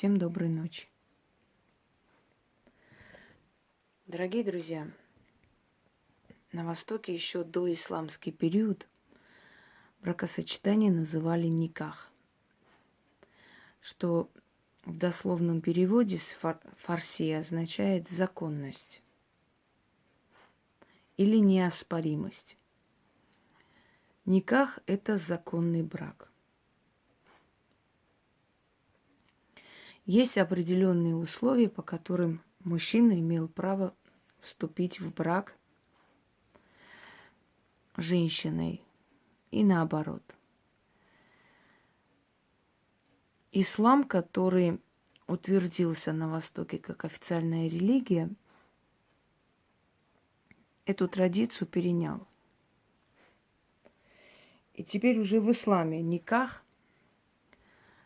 Всем доброй ночи. Дорогие друзья, на Востоке еще до исламский период бракосочетание называли никах, что в дословном переводе с фар- фарси означает законность или неоспоримость. Никах – это законный брак. Есть определенные условия, по которым мужчина имел право вступить в брак с женщиной и наоборот. Ислам, который утвердился на Востоке как официальная религия, эту традицию перенял. И теперь уже в исламе никах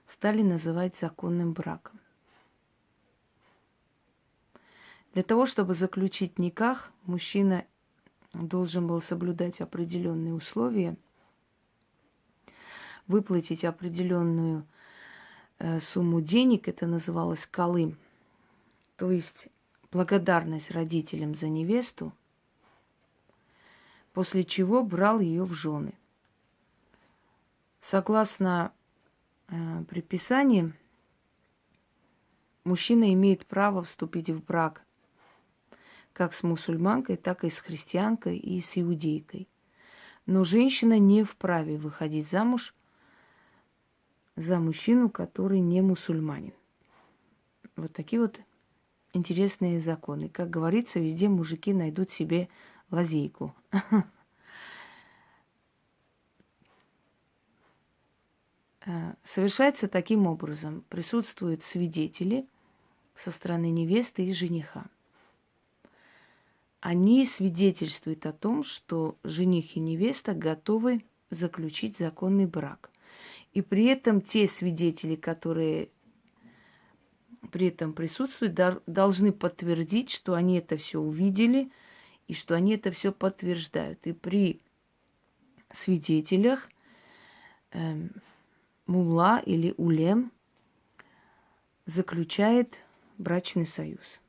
стали называть законным браком. Для того, чтобы заключить никах, мужчина должен был соблюдать определенные условия, выплатить определенную э, сумму денег, это называлось колым, то есть благодарность родителям за невесту, после чего брал ее в жены. Согласно э, предписаниям, мужчина имеет право вступить в брак как с мусульманкой, так и с христианкой и с иудейкой. Но женщина не вправе выходить замуж за мужчину, который не мусульманин. Вот такие вот интересные законы. Как говорится, везде мужики найдут себе лазейку. совершается таким образом. Присутствуют свидетели со стороны невесты и жениха. Они свидетельствуют о том, что жених и невеста готовы заключить законный брак. И при этом те свидетели, которые при этом присутствуют, должны подтвердить, что они это все увидели и что они это все подтверждают. И при свидетелях э, мулла или улем заключает брачный союз.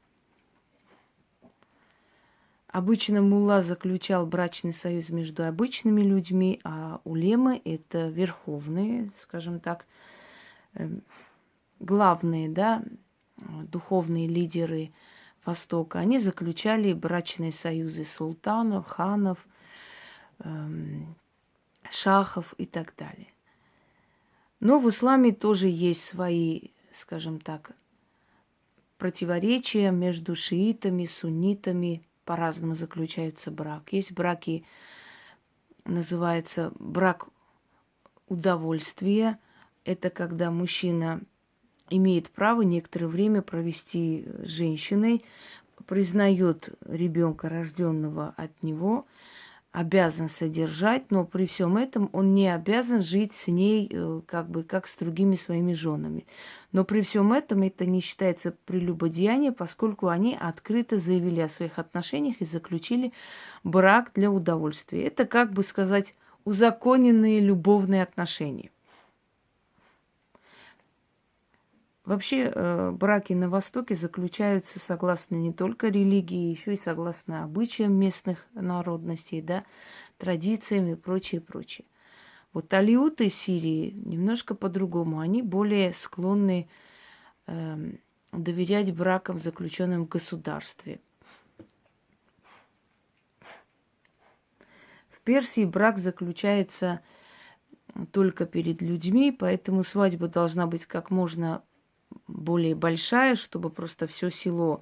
Обычно мулла заключал брачный союз между обычными людьми, а улемы – это верховные, скажем так, эм, главные, да, духовные лидеры Востока. Они заключали брачные союзы султанов, ханов, эм, шахов и так далее. Но в исламе тоже есть свои, скажем так, противоречия между шиитами, суннитами. По-разному заключается брак. Есть браки, называется брак удовольствия. Это когда мужчина имеет право некоторое время провести с женщиной, признает ребенка, рожденного от него, обязан содержать, но при всем этом он не обязан жить с ней э, как бы как с другими своими женами. Но при всем этом это не считается прелюбодеяние, поскольку они открыто заявили о своих отношениях и заключили брак для удовольствия. Это, как бы сказать, узаконенные любовные отношения. Вообще э, браки на Востоке заключаются согласно не только религии, еще и согласно обычаям местных народностей, да, традициям и прочее, прочее. Вот алиуты Сирии немножко по-другому. Они более склонны э, доверять бракам, заключенным в государстве. В Персии брак заключается только перед людьми, поэтому свадьба должна быть как можно более большая, чтобы просто все село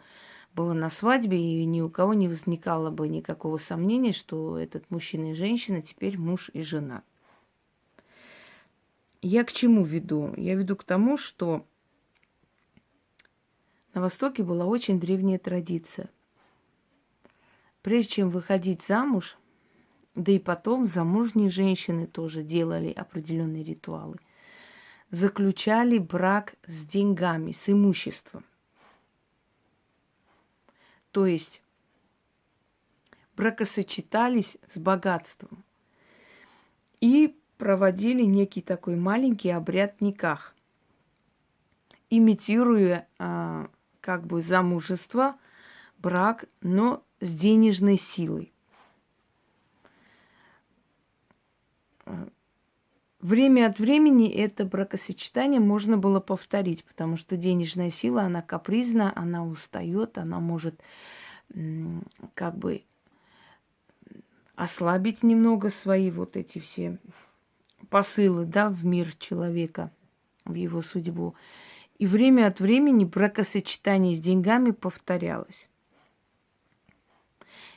было на свадьбе, и ни у кого не возникало бы никакого сомнения, что этот мужчина и женщина теперь муж и жена. Я к чему веду? Я веду к тому, что на Востоке была очень древняя традиция. Прежде чем выходить замуж, да и потом замужние женщины тоже делали определенные ритуалы – заключали брак с деньгами, с имуществом. То есть бракосочетались с богатством и проводили некий такой маленький обряд никах. имитируя а, как бы замужество, брак, но с денежной силой. Время от времени это бракосочетание можно было повторить, потому что денежная сила, она капризна, она устает, она может как бы ослабить немного свои вот эти все посылы, да, в мир человека, в его судьбу. И время от времени бракосочетание с деньгами повторялось.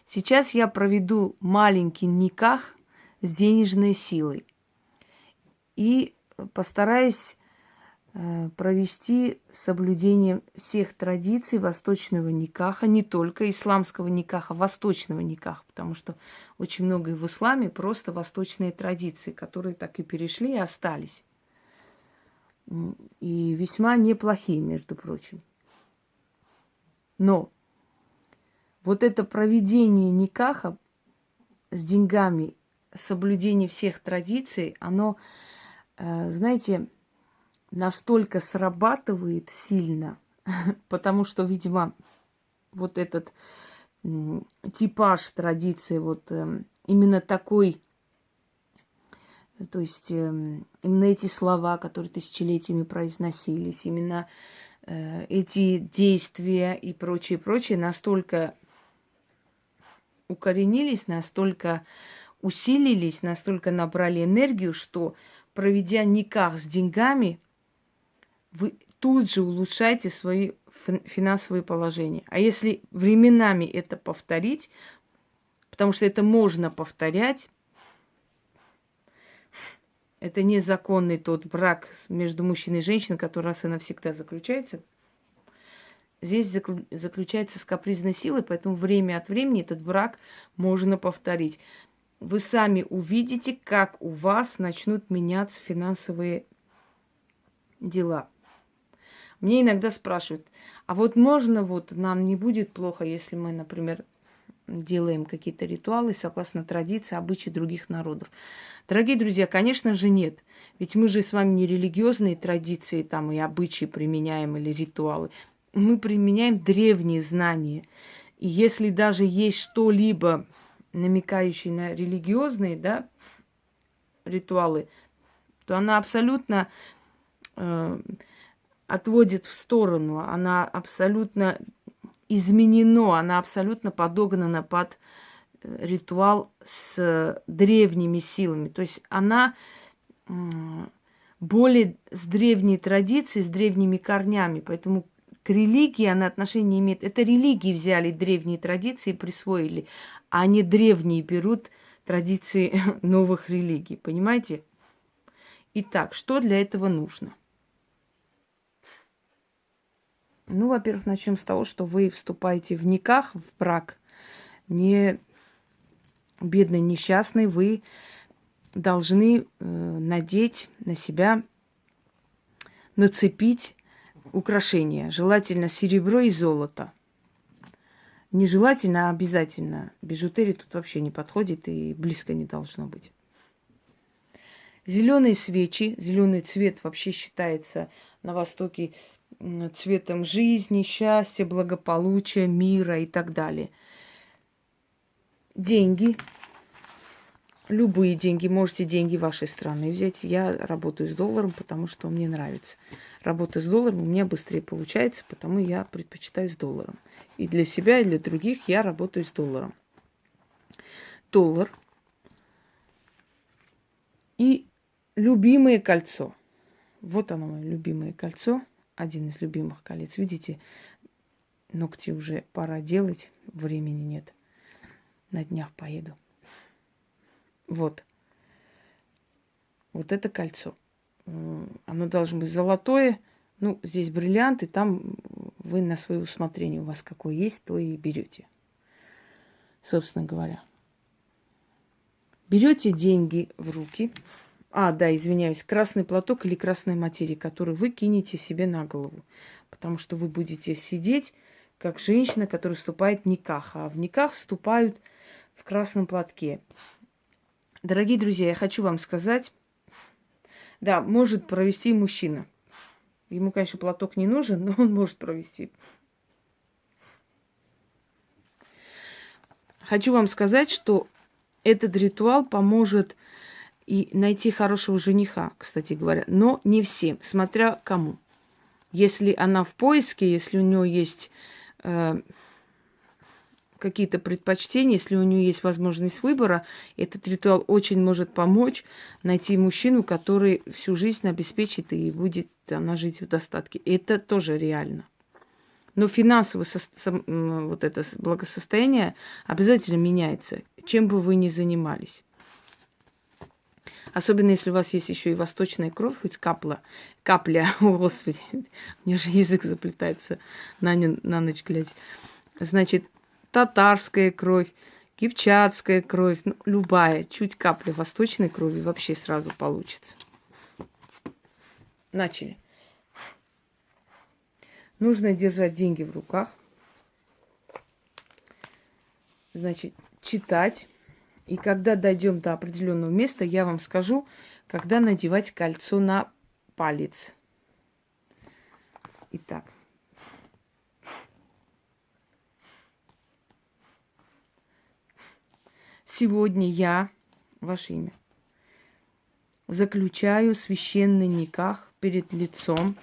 Сейчас я проведу маленький никах с денежной силой. И постараюсь э, провести соблюдение всех традиций восточного никаха, не только исламского никаха, восточного никаха, потому что очень много в исламе просто восточные традиции, которые так и перешли и остались. И весьма неплохие, между прочим. Но вот это проведение никаха с деньгами, соблюдение всех традиций, оно, знаете, настолько срабатывает сильно, потому что, видимо, вот этот типаж традиции, вот эм, именно такой, то есть эм, именно эти слова, которые тысячелетиями произносились, именно э, эти действия и прочее, прочее настолько укоренились, настолько усилились, настолько набрали энергию, что проведя никах с деньгами, вы тут же улучшаете свои финансовые положения. А если временами это повторить, потому что это можно повторять, это незаконный тот брак между мужчиной и женщиной, который раз и навсегда заключается – Здесь заключается с капризной силой, поэтому время от времени этот брак можно повторить. Вы сами увидите, как у вас начнут меняться финансовые дела. Мне иногда спрашивают, а вот можно вот нам не будет плохо, если мы, например, делаем какие-то ритуалы согласно традиции, обычаи других народов. Дорогие друзья, конечно же нет. Ведь мы же с вами не религиозные традиции там и обычаи применяем или ритуалы мы применяем древние знания. И если даже есть что-либо, намекающее на религиозные да, ритуалы, то она абсолютно э, отводит в сторону, она абсолютно изменено, она абсолютно подогнана под э, ритуал с древними силами. То есть она более с древней традицией, с древними корнями. Поэтому к религии она отношение имеет. Это религии взяли древние традиции и присвоили, а не древние берут традиции новых религий. Понимаете? Итак, что для этого нужно? Ну, во-первых, начнем с того, что вы вступаете в никах, в брак, не бедный, несчастный, вы должны э, надеть на себя, нацепить украшения. Желательно серебро и золото. Нежелательно, а обязательно. Бижутерия тут вообще не подходит и близко не должно быть. Зеленые свечи. Зеленый цвет вообще считается на Востоке цветом жизни, счастья, благополучия, мира и так далее. Деньги. Любые деньги. Можете деньги вашей страны взять. Я работаю с долларом, потому что мне нравится работа с долларом у меня быстрее получается, потому я предпочитаю с долларом. И для себя, и для других я работаю с долларом. Доллар и любимое кольцо. Вот оно, мое любимое кольцо. Один из любимых колец. Видите, ногти уже пора делать, времени нет. На днях поеду. Вот. Вот это кольцо оно должно быть золотое. Ну, здесь бриллианты, там вы на свое усмотрение, у вас какое есть, то и берете. Собственно говоря. Берете деньги в руки. А, да, извиняюсь, красный платок или красная материя, который вы кинете себе на голову. Потому что вы будете сидеть, как женщина, которая вступает в никах. А в никах вступают в красном платке. Дорогие друзья, я хочу вам сказать, да, может провести мужчина. Ему, конечно, платок не нужен, но он может провести. Хочу вам сказать, что этот ритуал поможет и найти хорошего жениха, кстати говоря, но не всем, смотря кому. Если она в поиске, если у нее есть э, какие-то предпочтения, если у нее есть возможность выбора, этот ритуал очень может помочь найти мужчину, который всю жизнь обеспечит и будет она жить в достатке. Это тоже реально. Но финансовое со- со- вот это благосостояние обязательно меняется, чем бы вы ни занимались. Особенно если у вас есть еще и восточная кровь, хоть капля, капля, о господи, мне же язык заплетается на, на ночь глядя. Значит, татарская кровь, кипчатская кровь, ну, любая, чуть капля восточной крови вообще сразу получится. Начали. Нужно держать деньги в руках. Значит, читать. И когда дойдем до определенного места, я вам скажу, когда надевать кольцо на палец. Итак. Сегодня я, ваше имя, заключаю священный никах перед лицом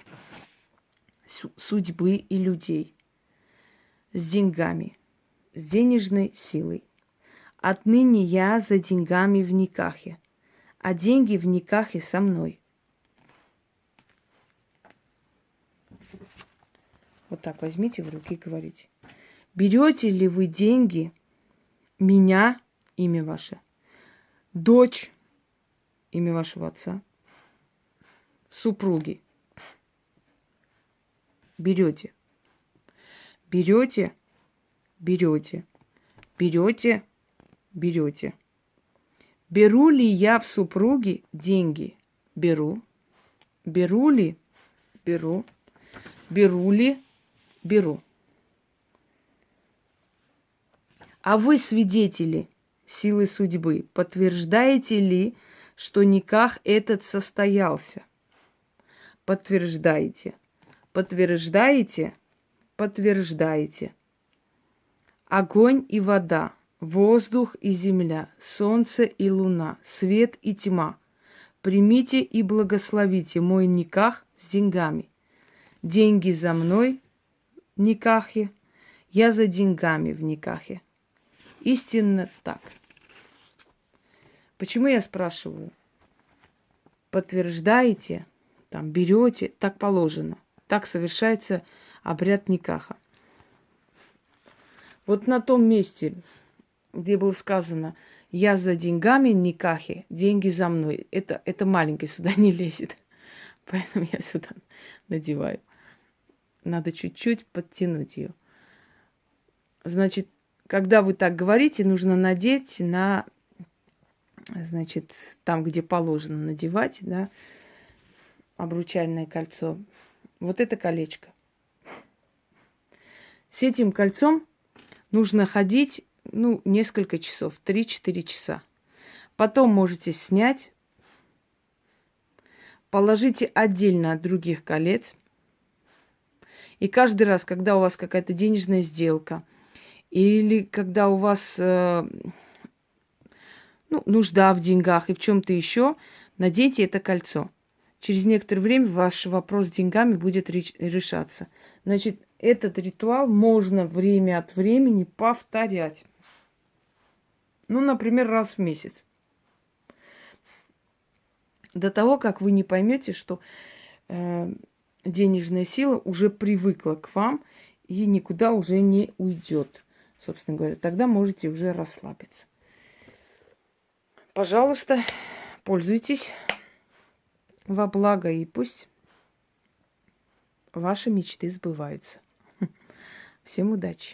судьбы и людей с деньгами, с денежной силой. Отныне я за деньгами в никахе, а деньги в никахе со мной. Вот так возьмите в руки и говорите. Берете ли вы деньги меня имя ваше. Дочь, имя вашего отца. Супруги. Берете. Берете, берете, берете, берете. Беру ли я в супруги деньги? Беру. Беру ли? Беру. Беру ли? Беру. А вы свидетели – силы судьбы, подтверждаете ли, что никах этот состоялся? Подтверждаете. Подтверждаете? Подтверждаете. Огонь и вода, воздух и земля, солнце и луна, свет и тьма. Примите и благословите мой никах с деньгами. Деньги за мной в никахе, я за деньгами в никахе. Истинно так. Почему я спрашиваю? Подтверждаете, там, берете, так положено. Так совершается обряд Никаха. Вот на том месте, где было сказано, я за деньгами Никахи, деньги за мной. Это, это маленький сюда не лезет. Поэтому я сюда надеваю. Надо чуть-чуть подтянуть ее. Значит, когда вы так говорите, нужно надеть на значит, там, где положено надевать, да, обручальное кольцо. Вот это колечко. С этим кольцом нужно ходить, ну, несколько часов, 3-4 часа. Потом можете снять, положите отдельно от других колец. И каждый раз, когда у вас какая-то денежная сделка, или когда у вас э, ну, нужда в деньгах и в чем-то еще, наденьте это кольцо. Через некоторое время ваш вопрос с деньгами будет решаться. Значит, этот ритуал можно время от времени повторять. Ну, например, раз в месяц. До того, как вы не поймете, что э, денежная сила уже привыкла к вам и никуда уже не уйдет. Собственно говоря, тогда можете уже расслабиться. Пожалуйста, пользуйтесь во благо и пусть ваши мечты сбываются. Всем удачи!